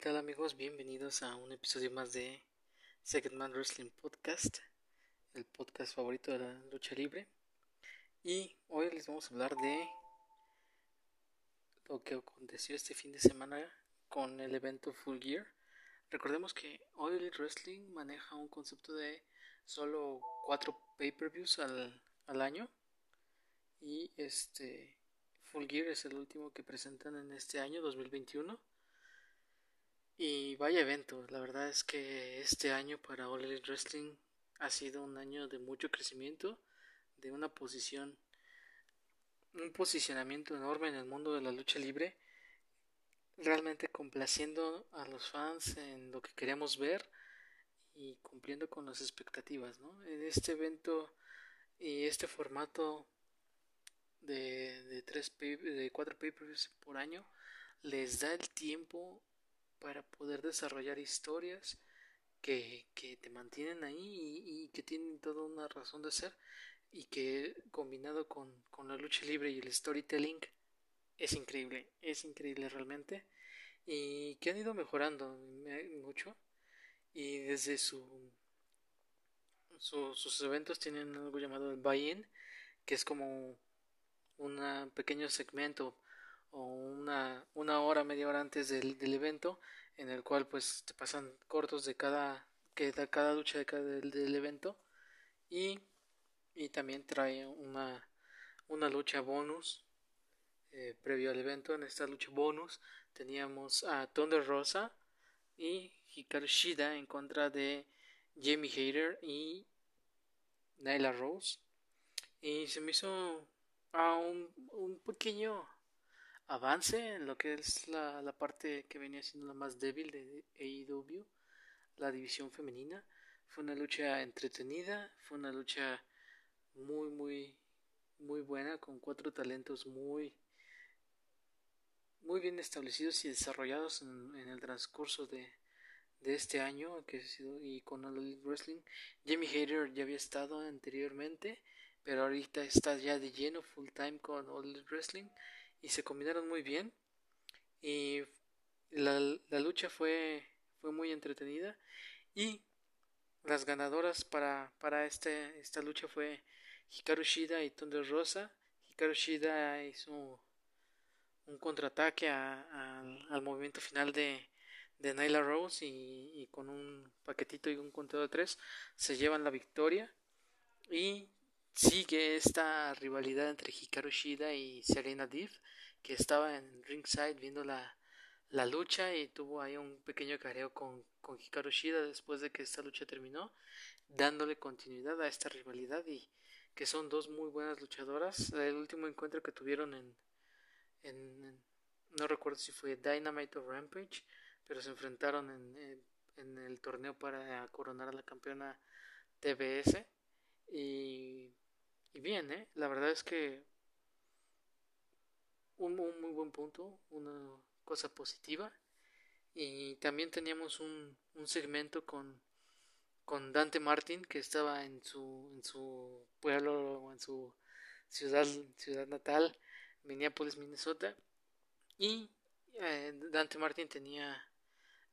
tal amigos? Bienvenidos a un episodio más de Second Man Wrestling Podcast, el podcast favorito de la lucha libre. Y hoy les vamos a hablar de lo que aconteció este fin de semana con el evento Full Gear. Recordemos que All Wrestling maneja un concepto de solo cuatro pay-per-views al, al año. Y este Full Gear es el último que presentan en este año 2021 y vaya evento, la verdad es que este año para All Elite Wrestling ha sido un año de mucho crecimiento, de una posición, un posicionamiento enorme en el mundo de la lucha libre, realmente complaciendo a los fans en lo que queríamos ver y cumpliendo con las expectativas, ¿no? En este evento y este formato de, de, tres de cuatro pay por año les da el tiempo para poder desarrollar historias que, que te mantienen ahí y, que tienen toda una razón de ser y que combinado con, con la lucha libre y el storytelling es increíble, es increíble realmente y que han ido mejorando mucho y desde su, sus eventos tienen algo llamado el buy-in que es como un pequeño segmento o una, una hora, media hora antes del, del evento, en el cual pues te pasan cortos de cada, que da cada lucha de cada, del, evento y, y, también trae una, una lucha bonus eh, previo al evento. En esta lucha bonus teníamos a Thunder Rosa y Hikaru Shida en contra de Jamie Hader y Nyla Rose. Y se me hizo a un, un pequeño avance en lo que es la, la parte que venía siendo la más débil de AEW, la división femenina. Fue una lucha entretenida, fue una lucha muy, muy, muy buena, con cuatro talentos muy, muy bien establecidos y desarrollados en, el transcurso de, de este año que ha sido, y con el wrestling Jamie Hader ya había estado anteriormente pero ahorita está ya de lleno full time con All Wrestling y se combinaron muy bien. Y la, la lucha fue, fue muy entretenida. Y las ganadoras para, para este, esta lucha fue Hikaru Shida y Thunder Rosa. Hikaru Shida hizo un contraataque al movimiento final de, de Nyla Rose y, y, con un paquetito y un conteo de tres se llevan la victoria. Y sigue esta rivalidad entre Hikaru Shida y Serena Dev, que estaba en ringside viendo la, la lucha y tuvo ahí un pequeño careo con, con Hikaru Shida después de que esta lucha terminó, dándole continuidad a esta rivalidad y que son dos muy buenas luchadoras. El último encuentro que tuvieron en, en, no recuerdo si fue Dynamite o Rampage, pero se enfrentaron en, en, en el torneo para coronar a la campeona TBS y bien, ¿eh? La verdad es que un, muy buen punto, una cosa positiva. Y también teníamos un, un segmento con, con Dante Martin que estaba en su, en su pueblo o en su ciudad, ciudad natal, Minneapolis, Minnesota. Y eh, Dante Martin tenía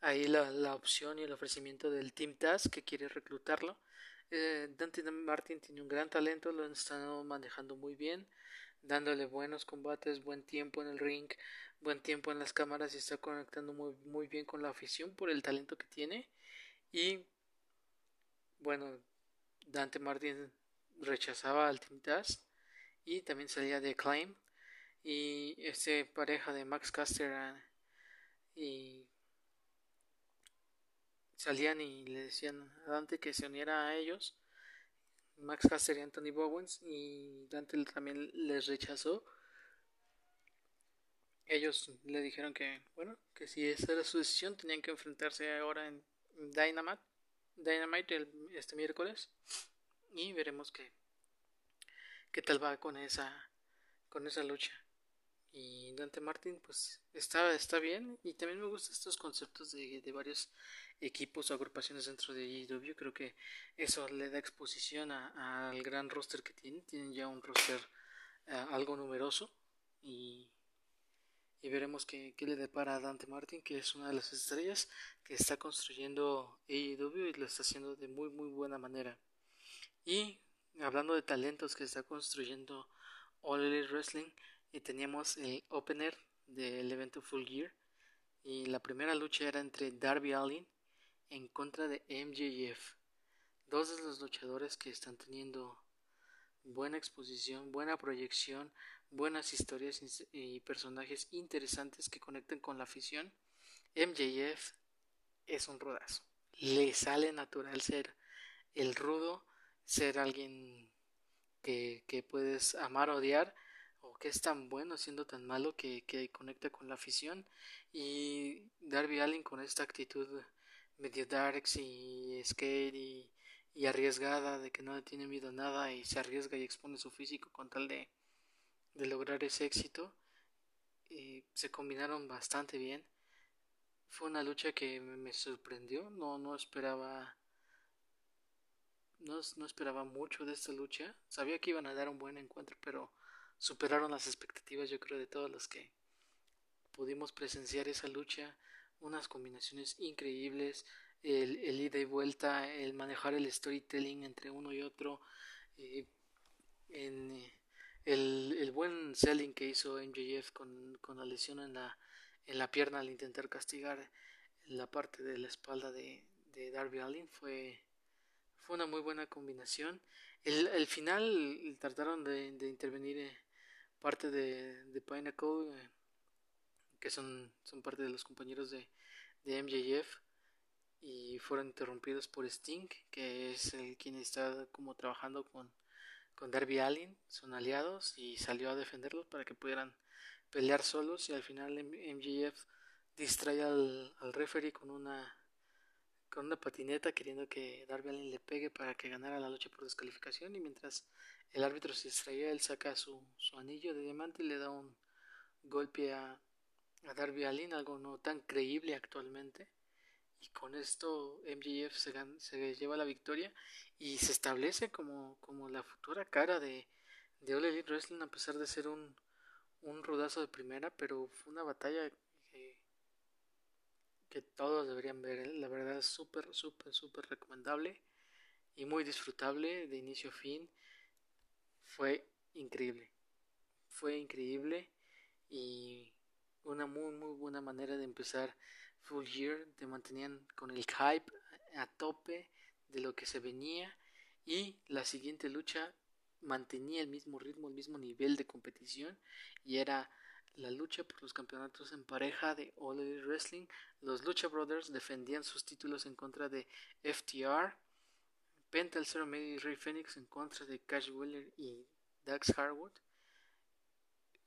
ahí la, la opción y el ofrecimiento del Team Task que quiere reclutarlo eh, Dante Martin tiene un gran talento, lo han estado manejando muy bien, dándole buenos combates, buen tiempo en el ring, buen tiempo en las cámaras y está conectando muy, muy bien con la afición por el talento que tiene. Y bueno, Dante Martin rechazaba al Team Taz y también salía de Claim y ese pareja de Max Caster y salían y le decían a Dante que se uniera a ellos. Max Caster y Anthony Bowens y Dante también les rechazó. Ellos le dijeron que, bueno, que si esa era su decisión tenían que enfrentarse ahora en Dynamite, Dynamite este miércoles y veremos qué, qué tal va con esa, con esa lucha y Dante Martin pues está, está bien y también me gustan estos conceptos de, de varios equipos o agrupaciones dentro de IW creo que eso le da exposición al gran roster que tienen tienen ya un roster eh, algo numeroso y, y veremos qué, qué le depara a Dante Martin, que es una de las estrellas que está construyendo AEW y lo está haciendo de muy muy buena manera. Y hablando de talentos que está construyendo All Elite Wrestling, y teníamos el opener del evento Full Gear y la primera lucha era entre Darby Allin en contra de MJF, dos de los luchadores que están teniendo buena exposición, buena proyección, buenas historias y personajes interesantes que conecten con la afición. MJF es un rudazo. Le sale natural ser el rudo, ser alguien que, puedes amar odiar, o que es tan bueno siendo tan malo que, conecta con la afición. Y Darby Allin con esta actitud medio darks y skate y y arriesgada, de que no tiene miedo a nada y se arriesga y expone su físico con tal de, de lograr ese éxito. Y se combinaron bastante bien. Fue una lucha que me sorprendió, no, no esperaba no, no esperaba mucho de esta lucha. Sabía que iban a dar un buen encuentro, pero superaron las expectativas yo creo de todos los que pudimos presenciar esa lucha. Unas combinaciones increíbles, el, el, ida y vuelta, el manejar el storytelling entre uno y otro, eh, eh, el, el, buen selling que hizo MJF con, con la lesión en la, en la pierna al intentar castigar la parte de la espalda de, de Darby Allin fue, fue una muy buena combinación. El, el final trataron de, intervenir eh, parte de, de que son, son parte de los compañeros de, de MJF y fueron interrumpidos por Sting, que es el quien está como trabajando con, con Darby Allin, son aliados y salió a defenderlos para que pudieran pelear solos y al final MJF distrae al, al referee con una con una patineta queriendo que Darby Allin le pegue para que ganara la lucha por descalificación y mientras el árbitro se distraía él saca su, su anillo de diamante y le da un golpe a, a Darby Allin, algo no tan creíble actualmente y con esto MJF se, se lleva la victoria y se establece como, como la futura cara de, de All Elite Wrestling a pesar de ser un, un rodazo de primera, pero fue una batalla que, todos deberían ver, ¿eh? la verdad súper, súper, súper recomendable y muy disfrutable de inicio a fin, fue increíble, fue increíble y una muy muy buena manera de empezar Full Year, te mantenían con el hype a tope de lo que se venía y la siguiente lucha mantenía el mismo ritmo, el mismo nivel de competición y era la lucha por los campeonatos en pareja de All Elite Wrestling. Los Lucha Brothers defendían sus títulos en contra de FTR, Penta el Zero Medio y Rey Phoenix en contra de Cash Wheeler y Dax Harwood.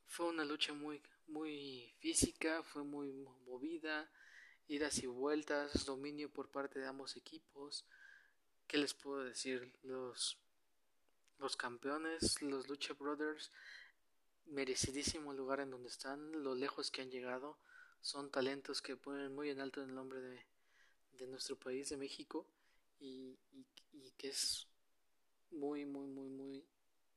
Fue una lucha muy, muy física, fue muy movida, idas y vueltas, dominio por parte de ambos equipos. ¿Qué les puedo decir? Los, los campeones, los Lucha Brothers, merecidísimo lugar en donde están, lo lejos que han llegado. Son talentos que ponen muy en alto el nombre de, de nuestro país, de México, y, y, y que es muy, muy, muy, muy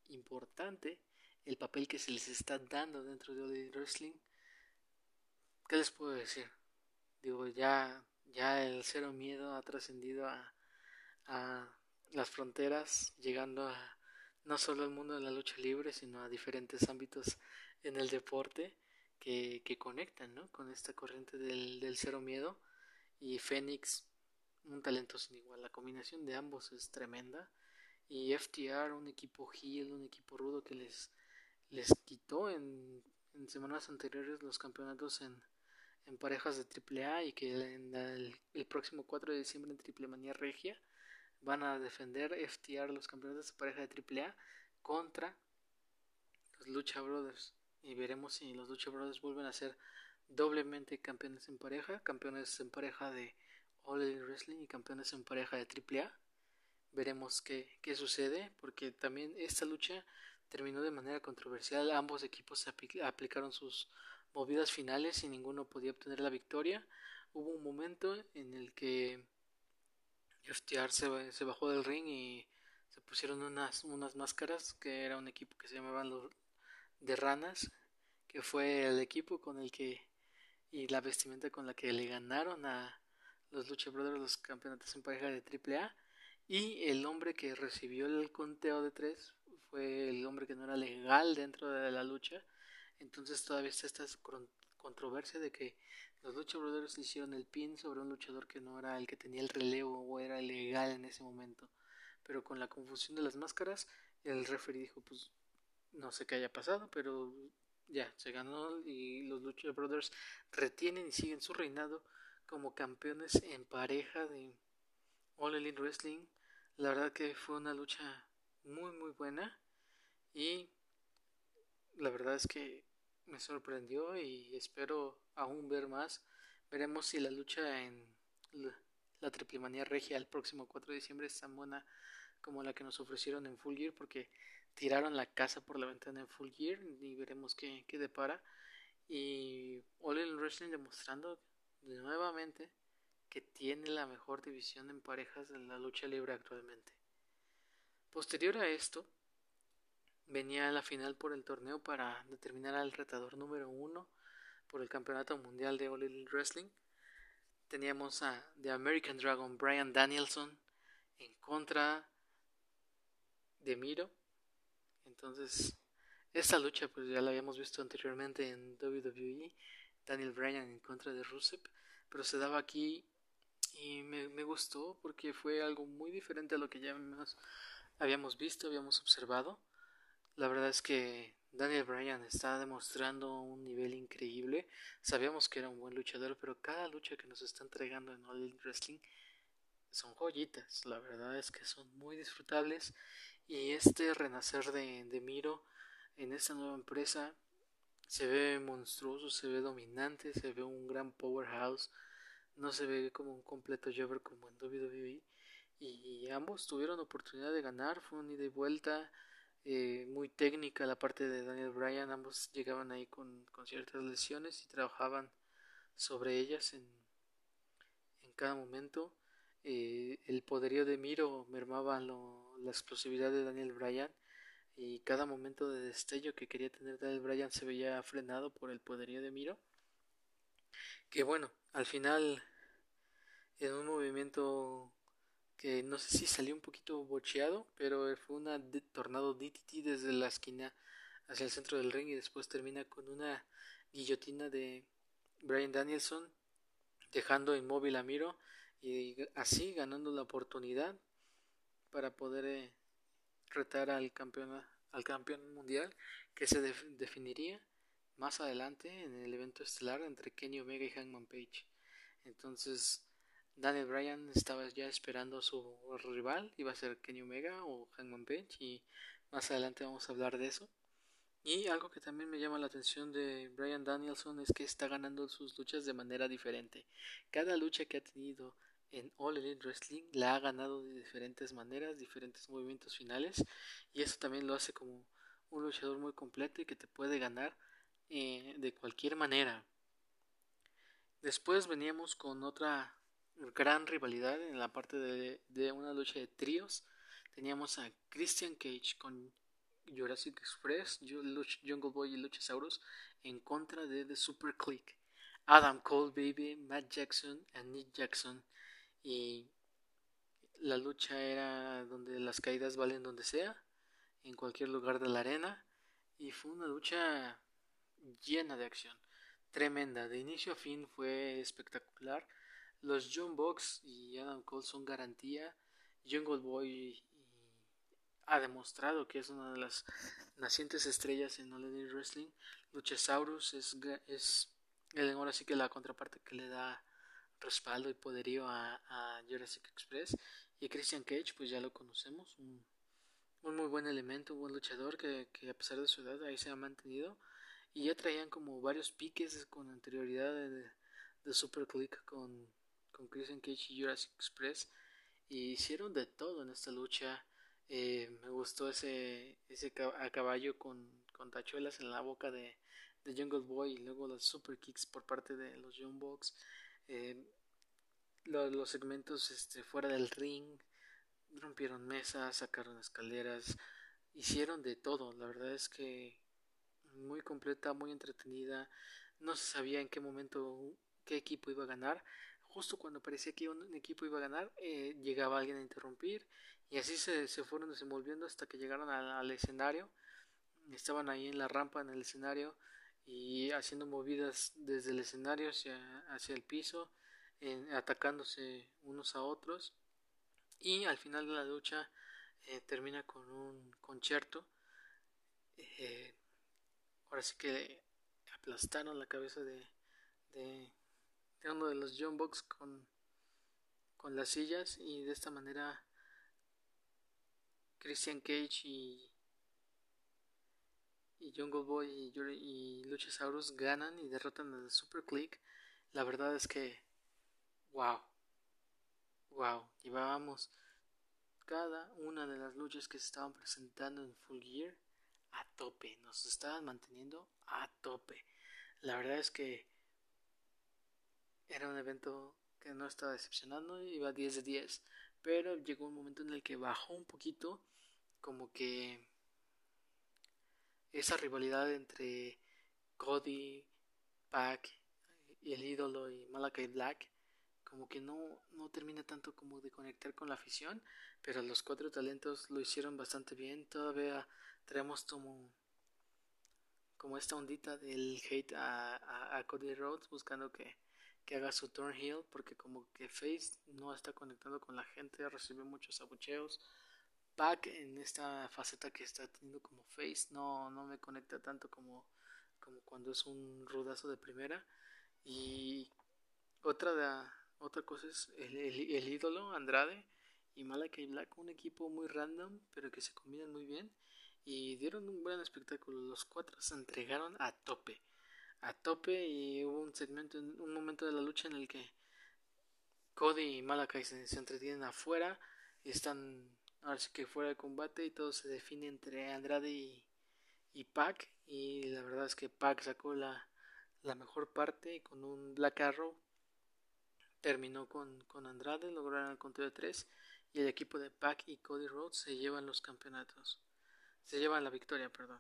importante el papel que se les está dando dentro de All Wrestling. ¿Qué les puedo decir? Digo, ya, ya el cero miedo ha trascendido a, a las fronteras, llegando a no solo al mundo de la lucha libre, sino a diferentes ámbitos en el deporte que, que conectan ¿no? con esta corriente del, del cero miedo. Y Fénix, un talento sin igual. La combinación de ambos es tremenda. Y FTR, un equipo heel, un equipo rudo que les, les quitó en, semanas anteriores los campeonatos en, en parejas de AAA y que en el, el, próximo 4 de diciembre en Triple Manía Regia van a defender FTR los campeonatos de pareja de AAA contra los Lucha Brothers y veremos si los Lucha Brothers vuelven a ser doblemente campeones en pareja, campeones en pareja de All Elite Wrestling y campeones en pareja de AAA. Veremos qué, qué sucede porque también esta lucha terminó de manera controversial. Ambos equipos aplicaron sus movidas finales y ninguno podía obtener la victoria. Hubo un momento en el que FTR se, se bajó del ring y se pusieron unas, unas máscaras que era un equipo que se llamaban los de ranas que fue el equipo con el que y la vestimenta con la que le ganaron a los Lucha Brothers los campeonatos en pareja de AAA y el hombre que recibió el conteo de tres fue el hombre que no era legal dentro de la lucha. Entonces todavía está esta controversia de que los Lucha Brothers hicieron el pin sobre un luchador que no era el que tenía el relevo o era ilegal en ese momento. Pero con la confusión de las máscaras el referee dijo pues no sé qué haya pasado pero ya, se ganó y los Lucha Brothers retienen y siguen su reinado como campeones en pareja de All Elite Wrestling. La verdad que fue una lucha muy muy buena y la verdad es que me sorprendió y espero aún ver más. Veremos si la lucha en la Triple Manía Regia el próximo 4 de diciembre es tan buena como la que nos ofrecieron en Full Gear porque tiraron la casa por la ventana en Full Gear y veremos qué, qué depara. Y All In Wrestling demostrando nuevamente que tiene la mejor división en parejas en la lucha libre actualmente. Posterior a esto, venía la final por el torneo para determinar al retador número uno por el campeonato mundial de All In Wrestling. Teníamos a The American Dragon Brian Danielson en contra de Miro entonces, esta lucha pues ya la habíamos visto anteriormente en WWE, Daniel Bryan en contra de Rusev, pero se daba aquí y me gustó porque fue algo muy diferente a lo que ya habíamos visto, habíamos observado. La verdad es que Daniel Bryan está demostrando un nivel increíble. Sabíamos que era un buen luchador, pero cada lucha que nos está entregando en All Wrestling son joyitas. La verdad es que son muy disfrutables y este renacer de, de Miro en esta nueva empresa se ve monstruoso, se ve dominante, se ve un gran powerhouse, no se ve como un completo Jover como en WWE y ambos tuvieron oportunidad de ganar, fue un ida y vuelta eh, muy técnica la parte de Daniel Bryan, ambos llegaban ahí con, con ciertas lesiones y trabajaban sobre ellas en, en cada momento. Eh, el poderío de Miro mermaba lo, la explosividad de Daniel Bryan y cada momento de destello que quería tener Daniel Bryan se veía frenado por el poderío de Miro. Que bueno, al final en un movimiento no sé si salió un poquito bocheado, pero fue una tornado DTT desde la esquina hacia el centro del ring y después termina con una guillotina de Brian Danielson dejando inmóvil a Miro y así ganando la oportunidad para poder eh, retar al campeón, al campeón mundial que se definiría más adelante en el evento estelar entre Kenny Omega y Hangman Page. Entonces, Daniel Bryan estaba ya esperando a su rival, iba a ser Kenny Omega o Hangman Page, y más adelante vamos a hablar de eso. Y algo que también me llama la atención de Bryan Danielson es que está ganando sus luchas de manera diferente. Cada lucha que ha tenido en All Elite Wrestling la ha ganado de diferentes maneras, diferentes movimientos finales y eso también lo hace como un luchador muy completo y que te puede ganar eh, de cualquier manera. Después veníamos con otra gran rivalidad en la parte de, una lucha de tríos. Teníamos a Christian Cage con Jurassic Express, Jungle Boy y Luchasaurus en contra de The Super Click. Adam Cole, Baby, Matt Jackson y Nick Jackson y la lucha era donde las caídas valen donde sea, en cualquier lugar de la arena y fue una lucha llena de acción, tremenda, de inicio a fin fue espectacular. Los John Box y Adam Cole son garantía. Jungle Boy ha demostrado que es una de las nacientes estrellas en All Wrestling. Luchasaurus es, es el, ahora sí que la contraparte que le da respaldo y poderío a, Jurassic Express. Y Christian Cage, pues ya lo conocemos, un, muy buen elemento, un buen luchador que, a pesar de su edad ahí se ha mantenido. Y ya traían como varios piques con anterioridad de, de Super Click con, con Christian Cage y Jurassic Express. Y hicieron de todo en esta lucha. Eh, me gustó ese, ese a caballo con, con tachuelas en la boca de, de Jungle Boy y luego los super kicks por parte de los Young Bucks eh, los, segmentos este, fuera del ring, rompieron mesas, sacaron escaleras, hicieron de todo. La verdad es que muy completa, muy entretenida. No se sabía en qué momento qué equipo iba a ganar. Justo cuando parecía que un equipo iba a ganar, eh, llegaba alguien a interrumpir y así se, se fueron desenvolviendo hasta que llegaron al, escenario. Estaban ahí en la rampa, en el escenario y haciendo movidas desde el escenario hacia, hacia el piso, atacándose unos a otros. Y al final de la lucha eh, termina con un concierto. Eh, ahora sí que aplastaron la cabeza de, de, uno de los John Box con, con las sillas y de esta manera Christian Cage y, y Jungle Boy y, y Luchasaurus ganan y derrotan al Super Click. La verdad es que, wow, wow, llevábamos cada una de las luchas que se estaban presentando en Full Gear a tope, nos estaban manteniendo a tope. La verdad es que era un evento que no estaba decepcionando, iba 10 de 10, pero llegó un momento en el que bajó un poquito, como que esa rivalidad entre Cody, Pac y el ídolo y Malakai Black, como que no, no termina tanto como de conectar con la afición, pero los cuatro talentos lo hicieron bastante bien, todavía tenemos como como esta ondita del hate a, a, Cody Rhodes buscando que, que, haga su turn heel porque como que Face no está conectando con la gente, recibe muchos abucheos. Pac en esta faceta que está teniendo como Face no, no me conecta tanto como, como cuando es un rudazo de primera. Y otra, de, otra cosa es el, el, ídolo Andrade y Malakai Black, un equipo muy random pero que se combinan muy bien y dieron un buen espectáculo. Los cuatro se entregaron a tope, a tope y hubo un segmento, un momento de la lucha en el que Cody y Malakai se, entretienen afuera y están ahora sí que fuera de combate y todo se define entre Andrade y, Pac y la verdad es que Pac sacó la, la mejor parte con un Black Arrow terminó con, con Andrade, lograron el conteo de tres y el equipo de Pac y Cody Rhodes se llevan los campeonatos se lleva la victoria, perdón.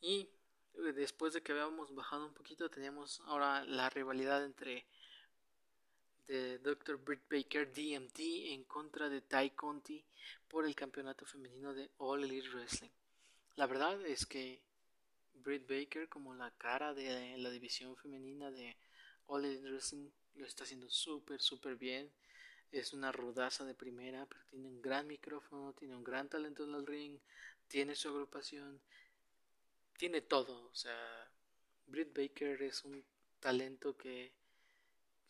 Y después de que habíamos bajado un poquito, teníamos ahora la rivalidad entre de Dr. Britt Baker DMT en contra de Ty Conti por el campeonato femenino de All Elite Wrestling. La verdad es que Britt Baker como la cara de la división femenina de All Elite Wrestling lo está haciendo súper súper bien es una rudaza de primera, pero tiene un gran micrófono, tiene un gran talento en el ring, tiene su agrupación, tiene todo. O sea, Britt Baker es un talento que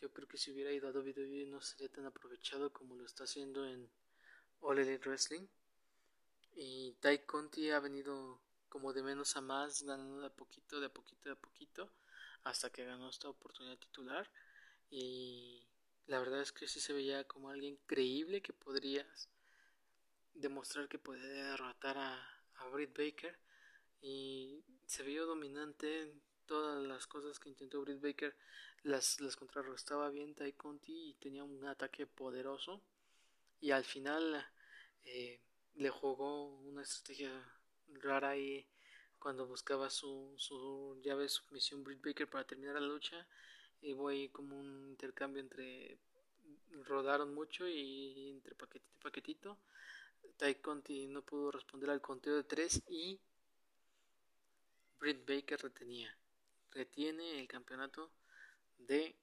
yo creo que si hubiera ido a WWE no sería tan aprovechado como lo está haciendo en All Elite Wrestling. Y Tai Conti ha venido como de menos a más, ganando de a poquito, de a poquito, de a poquito, hasta que ganó esta oportunidad titular. Y la verdad es que sí se veía como alguien creíble que podrías demostrar que podía derrotar a, a Britt Baker y se vio dominante en todas las cosas que intentó Britt Baker las, las contrarrestaba bien Tai Conti y tenía un ataque poderoso. Y al final eh, le jugó una estrategia rara ahí cuando buscaba su, su llave su misión Britt Baker para terminar la lucha. Y voy como un intercambio entre rodaron mucho y entre paquetito y paquetito. Tai Conti no pudo responder al conteo de tres y Britt Baker retenía retiene el campeonato de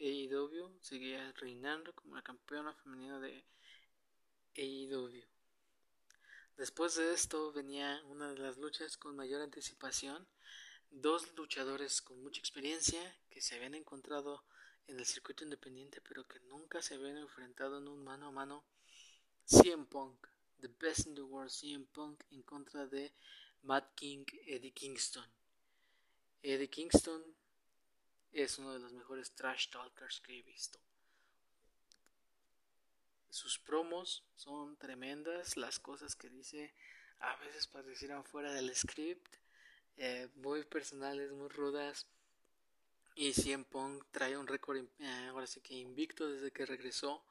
AEW seguía reinando como la campeona femenina de AEW después de esto venía una de las luchas con mayor anticipación dos luchadores con mucha experiencia que se habían encontrado en el circuito independiente pero que nunca se habían enfrentado en un mano a mano. CM Punk, The Best in the World CM Punk en contra de Matt King, Eddie Kingston. Eddie Kingston es uno de los mejores trash talkers que he visto. Sus promos son tremendas, las cosas que dice a veces parecieran fuera del script eh, muy personales, muy rudas. Y CM Punk trae un récord, eh, ahora sí que invicto desde que regresó.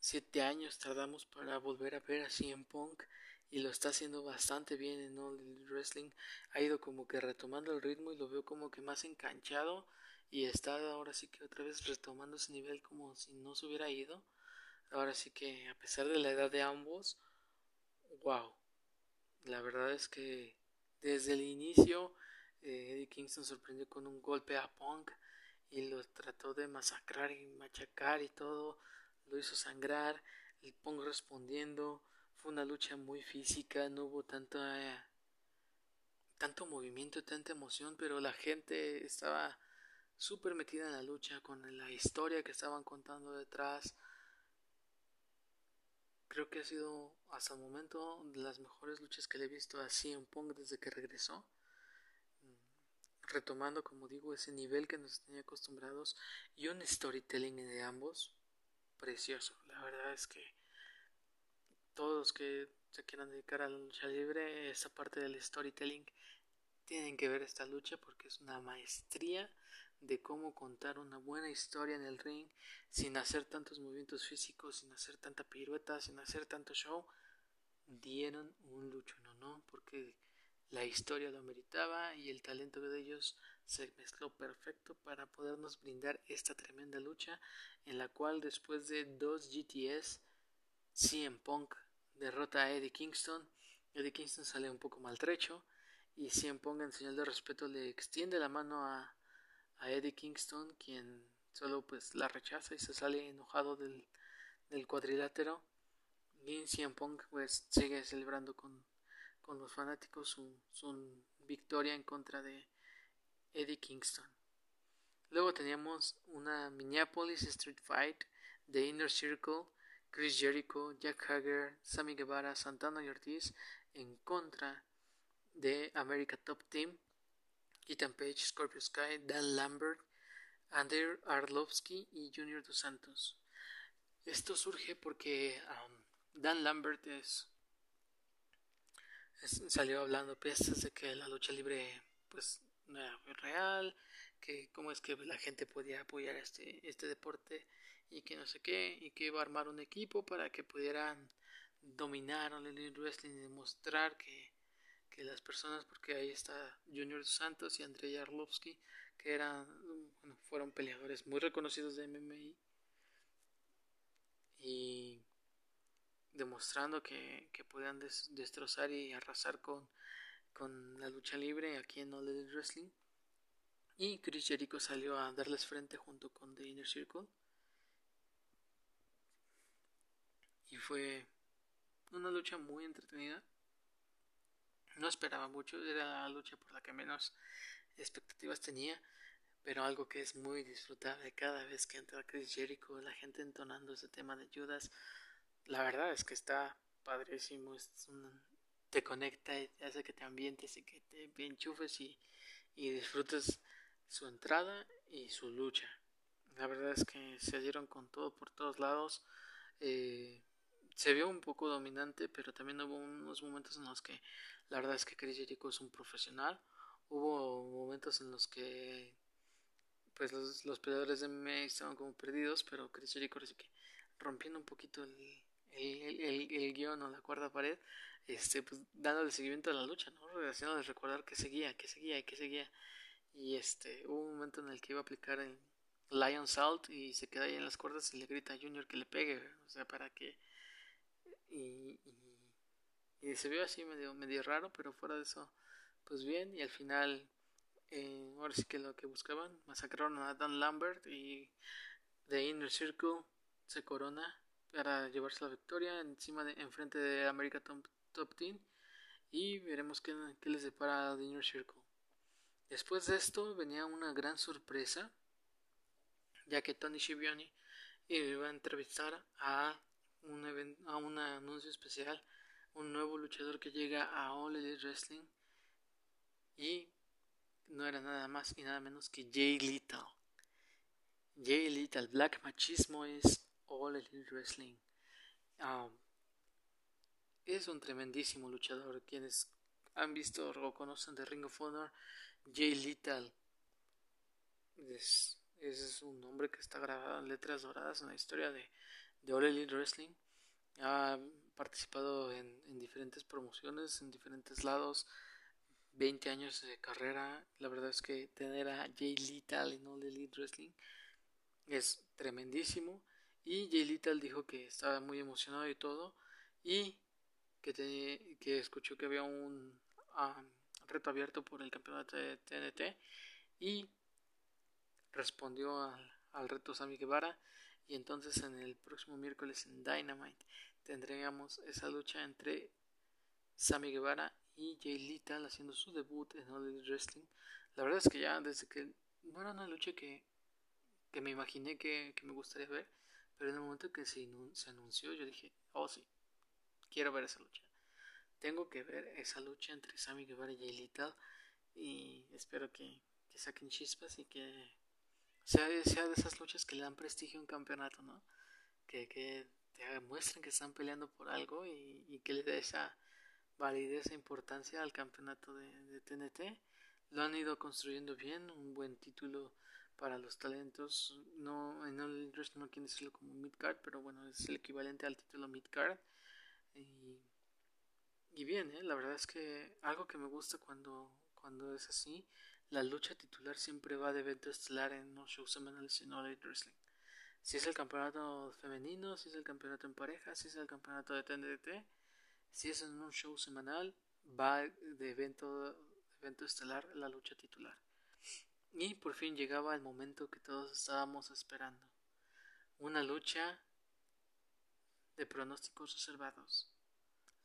Siete años tardamos para volver a ver a CM Punk y lo está haciendo bastante bien en All Wrestling. Ha ido como que retomando el ritmo y lo veo como que más enganchado y está ahora sí que otra vez retomando ese nivel como si no se hubiera ido. Ahora sí que a pesar de la edad de ambos, wow. La verdad es que desde el inicio eh, Eddie Kingston sorprendió con un golpe a Punk y lo trató de masacrar y machacar y todo, lo hizo sangrar, el Punk respondiendo, fue una lucha muy física, no hubo tanto, tanto movimiento, tanta emoción, pero la gente estaba súper metida en la lucha con la historia que estaban contando detrás. Creo que ha sido hasta el momento de las mejores luchas que le he visto así en Punk desde que regresó retomando, como digo, ese nivel que nos tenía acostumbrados y un storytelling de ambos precioso. La verdad es que todos que se quieran dedicar a la lucha libre, esa parte del storytelling, tienen que ver esta lucha porque es una maestría de cómo contar una buena historia en el ring sin hacer tantos movimientos físicos, sin hacer tanta pirueta, sin hacer tanto show. Dieron un lucho. ¿no? Porque la historia lo meritaba y el talento de ellos se mezcló perfecto para podernos brindar esta tremenda lucha en la cual después de dos GTS CM Punk. Derrota a Eddie Kingston. Eddie Kingston sale un poco maltrecho. Y CM Punk en señal de respeto le extiende la mano a, Eddie Kingston quien solo pues la rechaza y se sale enojado del, cuadrilátero. Y CM Punk pues sigue celebrando con con los fanáticos su, victoria en contra de Eddie Kingston. Luego teníamos una Minneapolis Street Fight de Inner Circle, Chris Jericho, Jack Hager, Sammy Guevara, Santana y Ortiz en contra de America Top Team, Ethan Page, Scorpio Sky, Dan Lambert, Andrew Arlovsky y Junior Dos Santos. Esto surge porque um, Dan Lambert es salió hablando pestes de que la lucha libre pues no era real, que cómo es que la gente podía apoyar este, este deporte y que no sé qué, y que iba a armar un equipo para que pudieran dominar el wrestling y demostrar que, que las personas, porque ahí está Junior Santos y Andrei Arlovsky, que eran, bueno, fueron peleadores muy reconocidos de MMA y demostrando que, que podían destrozar y arrasar con, con la lucha libre aquí en All Elite Wrestling. Y Chris Jericho salió a darles frente junto con The Inner Circle. Y fue una lucha muy entretenida. No esperaba mucho, era la lucha por la que menos expectativas tenía, pero algo que es muy disfrutable cada vez que entra Chris Jericho, la gente entonando ese tema de Judas, la verdad es que está padrísimo, te conecta y hace que te ambientes y que te enchufes y, y disfrutes su entrada y su lucha. La verdad es que se dieron con todo por todos lados. Eh, se vio un poco dominante, pero también hubo unos momentos en los que la verdad es que Chris Jericho es un profesional. Hubo momentos en los que pues los, los peleadores de MMA estaban como perdidos, pero Chris Jericho rompiendo un poquito el, el, el, el, guion o la cuarta pared, este, pues dándole seguimiento a la lucha, ¿no? Haciéndoles recordar que seguía, que seguía y que seguía. Y este, hubo un momento en el que iba a aplicar el Lion Salt y se queda ahí en las cuerdas y le grita a Junior que le pegue, o sea, para que. Y, se vio así medio, medio raro, pero fuera de eso, pues bien. Y al final, eh, ahora sí que lo que buscaban, masacraron a Dan Lambert y The Inner Circle se corona para llevarse la victoria encima de enfrente de America Top, Top Team y veremos qué, qué les depara The Inner Circle. Después de esto venía una gran sorpresa, ya que Tony Schiavone iba a entrevistar a un, a un anuncio especial, un nuevo luchador que llega a All Elite Wrestling y no era nada más y nada menos que Jay Little. Jay Little, Black Machismo es All Elite Wrestling. Um, es un tremendísimo luchador. Quienes han visto o conocen de Ring of Honor, Jay Little es, es un nombre que está grabado en letras doradas en la historia de, de All Elite Wrestling. Ha participado en, en diferentes promociones, en diferentes lados, 20 años de carrera. La verdad es que tener a Jay Lethal en All Elite Wrestling es tremendísimo. Y Jay Lethal dijo que estaba muy emocionado y todo. Y que, que escuchó que había un um, reto abierto por el campeonato de TNT. Y respondió al, al reto Sammy Guevara. Y entonces en el próximo miércoles en Dynamite tendríamos esa lucha entre Sammy Guevara y Jay Lethal haciendo su debut en All Elite Wrestling. La verdad es que ya desde que no era una lucha que, que me imaginé que, que, me gustaría ver, pero en el momento que se, se anunció yo dije, oh sí, quiero ver esa lucha. Tengo que ver esa lucha entre Sammy Guevara y Jay Lethal y espero que, que saquen chispas y que sea, sea, de esas luchas que le dan prestigio a un campeonato, ¿no? Que, que te demuestren que están peleando por algo y, y que le dé esa validez e importancia al campeonato de, de, TNT. Lo han ido construyendo bien, un buen título para los talentos. No, en el no quieren decirlo como midcard, pero bueno, es el equivalente al título midcard. Y, y bien, ¿eh? la verdad es que algo que me gusta cuando, cuando es así, la lucha titular siempre va de evento estelar en los shows semanales en All Wrestling. Si es el campeonato femenino, si es el campeonato en pareja, si es el campeonato de TNT si es en un show semanal, va de evento, evento estelar la lucha titular. Y por fin llegaba el momento que todos estábamos esperando. Una lucha de pronósticos reservados.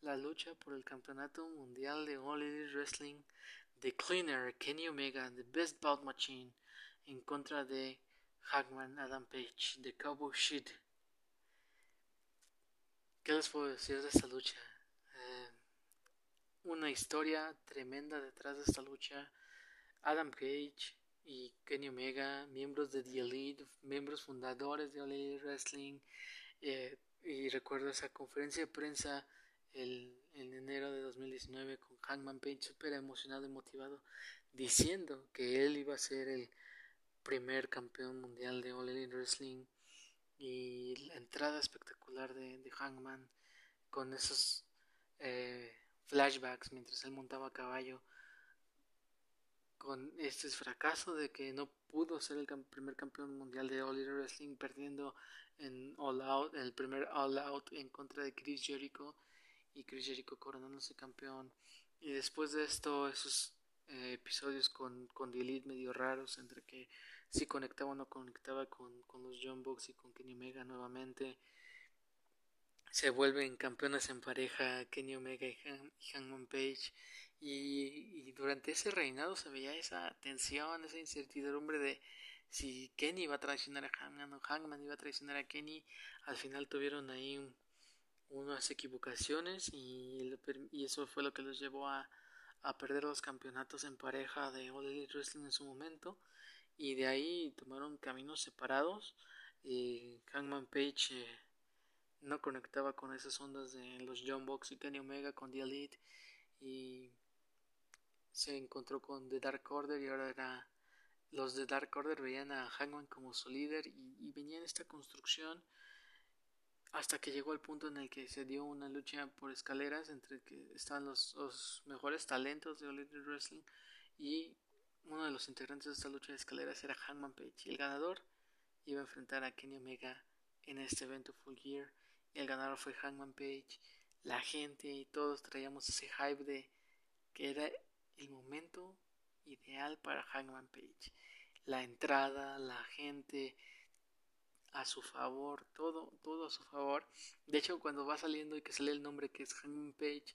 La lucha por el campeonato mundial de All Elite Wrestling de Cleaner, Kenny Omega, The Best Bout Machine, en contra de Hagman Adam Page, de Cowboy Shit. ¿Qué les puedo decir de esta lucha? una historia tremenda detrás de esta lucha. Adam Cage y Kenny Omega, miembros de The Elite, miembros fundadores de Elite Wrestling. Eh, y recuerdo esa conferencia de prensa el, en enero de 2019 con Hangman Page súper emocionado y motivado diciendo que él iba a ser el primer campeón mundial de All Elite Wrestling. Y la entrada espectacular de, de Hangman con esos eh, flashbacks mientras él montaba a caballo con este fracaso de que no pudo ser el primer campeón mundial de All Elite Wrestling perdiendo en All Out, el primer All Out en contra de Chris Jericho y Chris Jericho coronándose campeón y después de esto esos eh, episodios con, con The Elite medio raros entre que si conectaba o no conectaba con, con los John Box y con Kenny Omega nuevamente se vuelven campeones en pareja Kenny Omega y, Hangman Page y, durante ese reinado se veía esa tensión, esa incertidumbre de si Kenny iba a traicionar a Hangman o Hangman iba a traicionar a Kenny. Al final tuvieron ahí unas equivocaciones y, eso fue lo que los llevó a, a perder los campeonatos en pareja de All Elite Wrestling en su momento y de ahí tomaron caminos separados. Y Hangman Page eh, no conectaba con esas ondas de los John Box y Kenny Omega con The Elite y se encontró con The Dark Order y ahora era los de Dark Order veían a Hangman como su líder y, y venía en esta construcción hasta que llegó el punto en el que se dio una lucha por escaleras entre que estaban los, mejores talentos de Elite Wrestling y uno de los integrantes de esta lucha de escaleras era Hangman Page y el ganador iba a enfrentar a Kenny Omega en este evento Full Gear el ganador fue Hangman Page. La gente y todos traíamos ese hype de que era el momento ideal para Hangman Page. La entrada, la gente a su favor, todo, todo a su favor. De hecho, cuando va saliendo y que sale el nombre que es Hangman Page,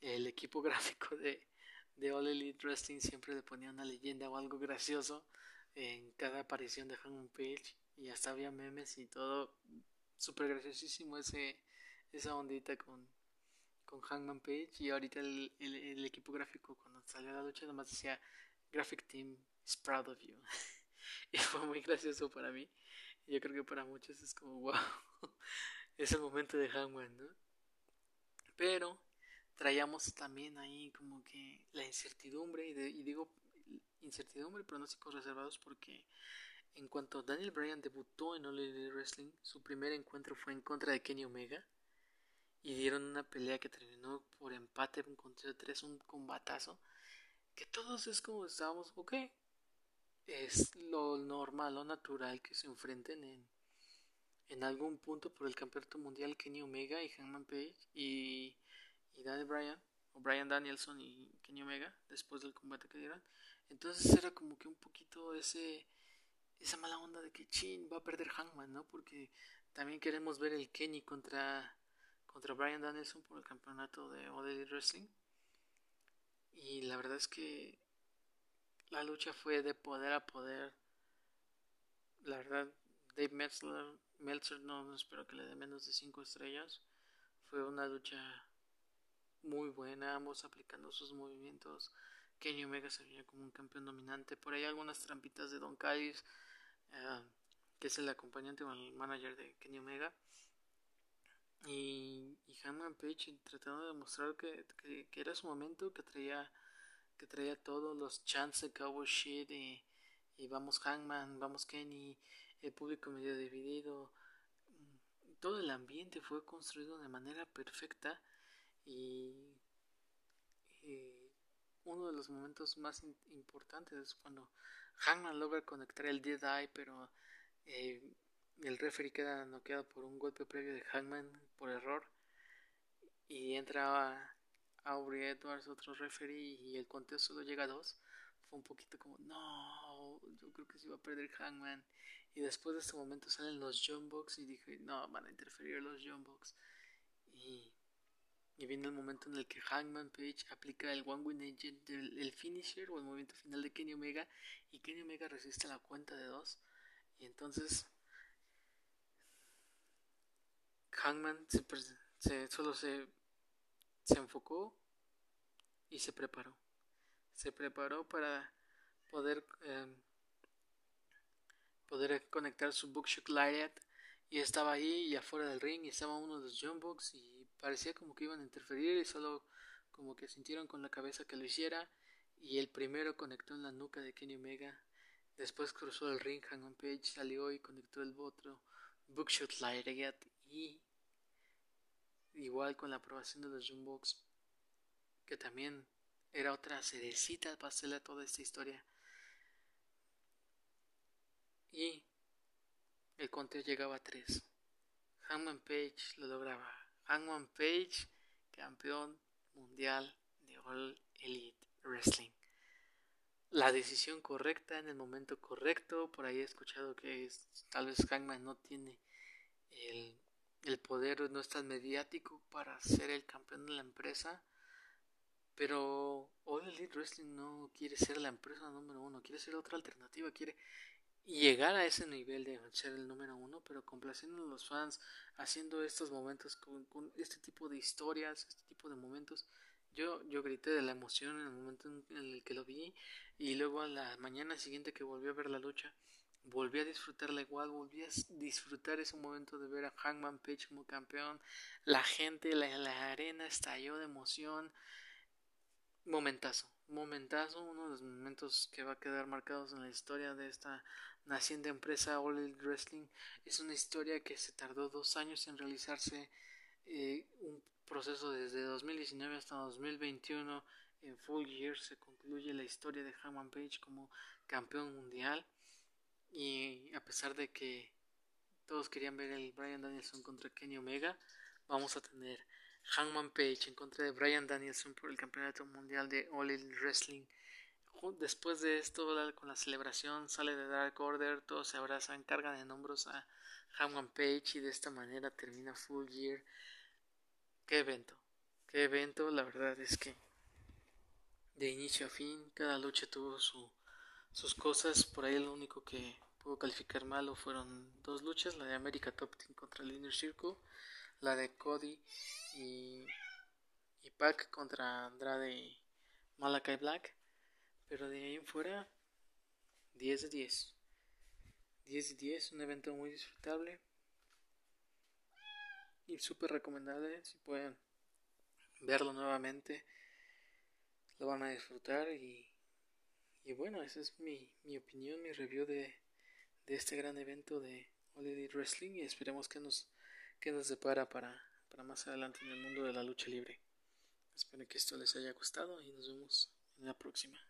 el equipo gráfico de, de All Elite Wrestling siempre le ponía una leyenda o algo gracioso en cada aparición de Hangman Page y hasta había memes y todo súper graciosísimo ese, esa ondita con, con Hangman Page. Y ahorita el, el, equipo gráfico cuando salió a la lucha nomás decía Graphic Team is proud of you y fue muy gracioso para mí yo creo que para muchos es como wow ese momento de Hangman ¿no? pero traíamos también ahí como que la incertidumbre y, y digo incertidumbre y pronósticos reservados porque en cuanto Daniel Bryan debutó en All Elite Wrestling, su primer encuentro fue en contra de Kenny Omega y dieron una pelea que terminó por empate contra tres, un combatazo, que todos es como estábamos, ok, es lo normal, lo natural que se enfrenten en, en algún punto por el campeonato mundial Kenny Omega y Hangman Page y, y Daniel Bryan, o Bryan Danielson y Kenny Omega, después del combate que dieron. Entonces era como que un poquito ese esa mala onda de que Chin va a perder Hangman, ¿no? Porque también queremos ver el Kenny contra contra Bryan Danielson por el campeonato de All Wrestling. Y la verdad es que la lucha fue de poder a poder. La verdad, Dave Meltzer, Meltzer no, espero que le dé menos de 5 estrellas. Fue una lucha muy buena, ambos aplicando sus movimientos. Kenny Omega se veía como un campeón dominante. Por ahí algunas trampitas de Don Callis, eh, que es el acompañante o el manager de Kenny Omega. Y, y Hangman Page tratando de demostrar que, que, era su momento, que traía, que traía todos los chances de Cowboy Shit y vamos Hangman, vamos Kenny, el público medio dividido. Todo el ambiente fue construido de manera perfecta y, uno de los momentos más importantes es cuando Hangman logra conectar el Dead Eye, pero eh, el referee queda noqueado por un golpe previo de Hangman por error y entra Aubrey Edwards, otro referee, y el conteo solo llega a dos. Fue un poquito como, no, yo creo que se iba a perder Hangman. Y después de este momento salen los John Box y dije, no, van a interferir los John Box. Y, y viene el momento en el que Hangman Page aplica el One Win Agent, el, el finisher o el movimiento final de Kenny Omega. Y Kenny Omega resiste la cuenta de dos. Y entonces Hangman se, solo se, se enfocó y se preparó. Se preparó para poder em, poder conectar su Bookshot Lariat y estaba ahí y afuera del ring y estaba uno de los Jumbox y parecía como que iban a interferir y solo como que sintieron con la cabeza que lo hiciera y el primero conectó en la nuca de Kenny Omega después cruzó el ring Hangman Page salió y conectó el otro Bookshot Lariat y igual con la aprobación de los Jumbox, que también era otra cerecita para hacerle toda esta historia. Y el conteo llegaba a 3. Hangman Page lo lograba. Hangman Page, campeón mundial de All Elite Wrestling. La decisión correcta en el momento correcto. Por ahí he escuchado que tal vez Hangman no tiene el el poder no es tan mediático para ser el campeón de la empresa, pero All Elite Wrestling no quiere ser la empresa número uno, quiere ser otra alternativa, quiere llegar a ese nivel de ser el número uno, pero complaciendo a los fans, haciendo estos momentos con, con, este tipo de historias, este tipo de momentos. Yo, yo grité de la emoción en el momento en el que lo vi y luego a la mañana siguiente que volví a ver la lucha volví a disfrutarla igual, volví a disfrutar ese momento de ver a Hangman Page como campeón, la gente, la, la arena estalló de emoción, momentazo, momentazo, uno de los momentos que va a quedar marcados en la historia de esta naciente empresa All Elite Wrestling, es una historia que se tardó dos años en realizarse, eh, un proceso desde 2019 hasta 2021, en Full Year se concluye la historia de Hangman Page como campeón mundial y a pesar de que todos querían ver el Brian Danielson contra Kenny Omega, vamos a tener Hangman Page en contra de Brian Danielson por el campeonato mundial de All Elite Wrestling. Después de esto, con la celebración, sale de Dark Order, todos se abrazan, cargan en hombros a Hangman Page y de esta manera termina Full Year. Qué evento, qué evento, la verdad es que de inicio a fin cada lucha tuvo su sus cosas. Por ahí lo único que puedo calificar malo fueron dos luchas, la de América Top Team contra el Inner Circle, la de Cody y, y Pac contra Andrade y Malakai Black. Pero de ahí en fuera, 10 de 10. 10 de 10, un evento muy disfrutable y súper recomendable. Si pueden verlo nuevamente, lo van a disfrutar y y bueno, esa es mi, mi opinión, mi review de, de este gran evento de All Wrestling y esperemos que nos, que nos depara para, para más adelante en el mundo de la lucha libre. Espero que esto les haya gustado y nos vemos en la próxima.